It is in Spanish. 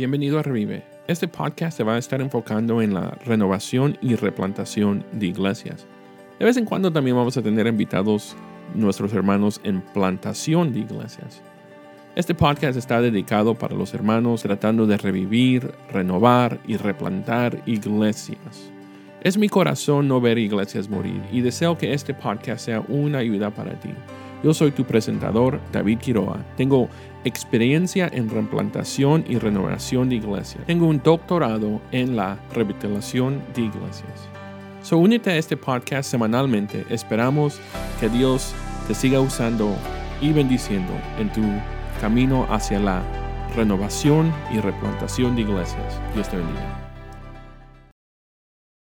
Bienvenido a Revive. Este podcast se va a estar enfocando en la renovación y replantación de iglesias. De vez en cuando también vamos a tener invitados nuestros hermanos en plantación de iglesias. Este podcast está dedicado para los hermanos tratando de revivir, renovar y replantar iglesias. Es mi corazón no ver iglesias morir y deseo que este podcast sea una ayuda para ti. Yo soy tu presentador, David Quiroa. Tengo experiencia en replantación y renovación de iglesias. Tengo un doctorado en la revitalización de iglesias. So únete a este podcast semanalmente. Esperamos que Dios te siga usando y bendiciendo en tu camino hacia la renovación y replantación de iglesias. Dios te bendiga.